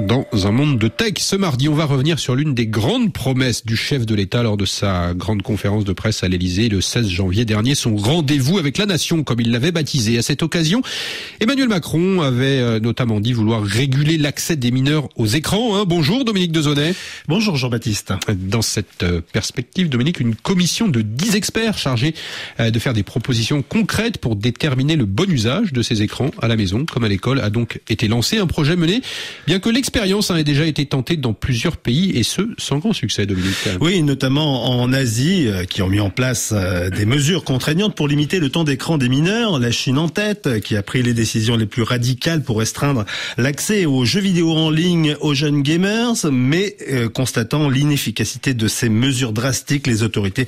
dans un monde de tech. Ce mardi, on va revenir sur l'une des grandes promesses du chef de l'État lors de sa grande conférence de presse à l'Elysée le 16 janvier dernier, son rendez-vous avec la nation, comme il l'avait baptisé. À cette occasion, Emmanuel Macron avait euh, notamment dit vouloir réguler l'accès des mineurs aux écrans. Hein. Bonjour Dominique Dezonnet. Bonjour Jean-Baptiste. Dans cette euh, perspective, Dominique, une commission de 10 experts chargés euh, de faire des propositions concrètes pour déterminer le bon usage de ces écrans à la maison comme à l'école a donc été lancé. Un projet mené, bien que l'expérience a déjà été tentée dans plusieurs pays et ce, sans grand succès, Dominique. Oui, notamment en Asie, euh, qui ont mis en place euh, des mesures contraignantes pour limiter le temps d'écran des mineurs. La Chine en tête, euh, qui a pris les décisions les plus radicales pour restreindre l'accès aux jeux vidéo en ligne aux jeunes gamers, mais constatant l'inefficacité de ces mesures drastiques, les autorités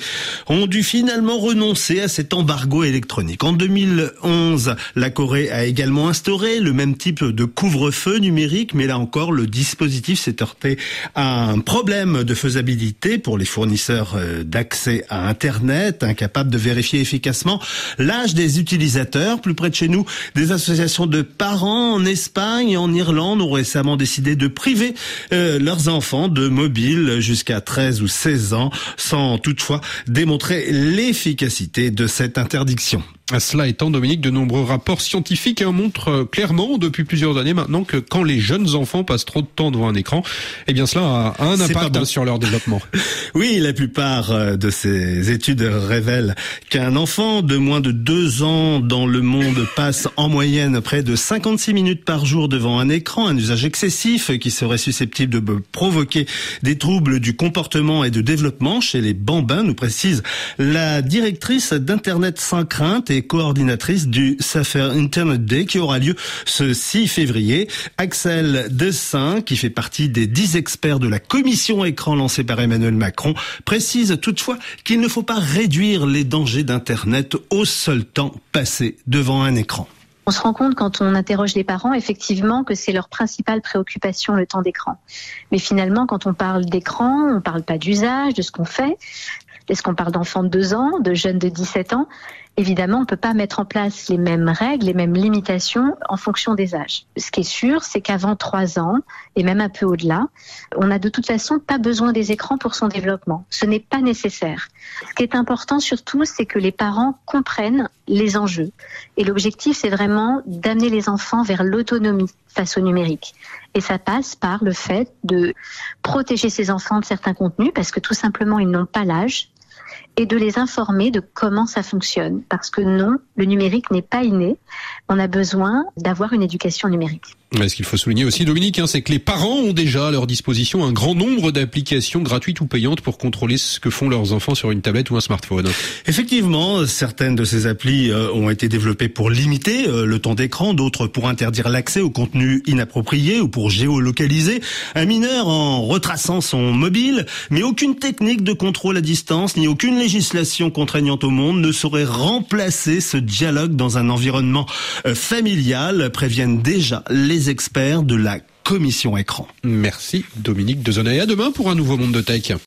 ont dû finalement renoncer à cet embargo électronique. En 2011, la Corée a également instauré le même type de couvre-feu numérique, mais là encore, le dispositif s'est heurté à un problème de faisabilité pour les fournisseurs euh, d'accès à Internet, incapables de vérifier efficacement l'âge des utilisateurs. Plus près de chez nous, des associations de parents en Espagne et en Irlande ont récemment décidé de priver euh, leurs enfants de mobiles jusqu'à 13 ou 16 ans, sans toutefois démontrer l'efficacité de cette interdiction. Cela étant, Dominique, de nombreux rapports scientifiques hein, montrent euh, clairement depuis plusieurs années maintenant que quand les jeunes enfants passent trop de temps devant un écran, eh bien cela a un impact sur leur développement. Oui, la plupart euh, de ces études révèlent qu'un enfant de moins de deux ans dans le monde passe en moyenne près de 56 minutes par jour devant un écran, un usage excessif qui serait susceptible de provoquer des troubles du comportement et de développement chez les bambins, nous précise la directrice d'Internet sans crainte coordinatrice du Safer Internet Day qui aura lieu ce 6 février. Axel Dessin, qui fait partie des 10 experts de la commission écran lancée par Emmanuel Macron, précise toutefois qu'il ne faut pas réduire les dangers d'Internet au seul temps passé devant un écran. On se rend compte quand on interroge les parents, effectivement, que c'est leur principale préoccupation, le temps d'écran. Mais finalement, quand on parle d'écran, on ne parle pas d'usage, de ce qu'on fait. Est-ce qu'on parle d'enfants de 2 ans, de jeunes de 17 ans? Évidemment, on ne peut pas mettre en place les mêmes règles, les mêmes limitations en fonction des âges. Ce qui est sûr, c'est qu'avant 3 ans, et même un peu au-delà, on n'a de toute façon pas besoin des écrans pour son développement. Ce n'est pas nécessaire. Ce qui est important surtout, c'est que les parents comprennent les enjeux. Et l'objectif, c'est vraiment d'amener les enfants vers l'autonomie face au numérique. Et ça passe par le fait de protéger ces enfants de certains contenus parce que tout simplement, ils n'ont pas l'âge et de les informer de comment ça fonctionne. Parce que non, le numérique n'est pas inné. On a besoin d'avoir une éducation numérique. Ce qu'il faut souligner aussi, Dominique, hein, c'est que les parents ont déjà à leur disposition un grand nombre d'applications gratuites ou payantes pour contrôler ce que font leurs enfants sur une tablette ou un smartphone. Effectivement, certaines de ces applis euh, ont été développées pour limiter euh, le temps d'écran, d'autres pour interdire l'accès au contenu inapproprié ou pour géolocaliser un mineur en retraçant son mobile. Mais aucune technique de contrôle à distance ni aucune législation contraignante au monde ne saurait remplacer ce dialogue dans un environnement euh, familial, préviennent déjà les experts de la commission écran. Merci Dominique Dezonay. À demain pour un nouveau monde de tech.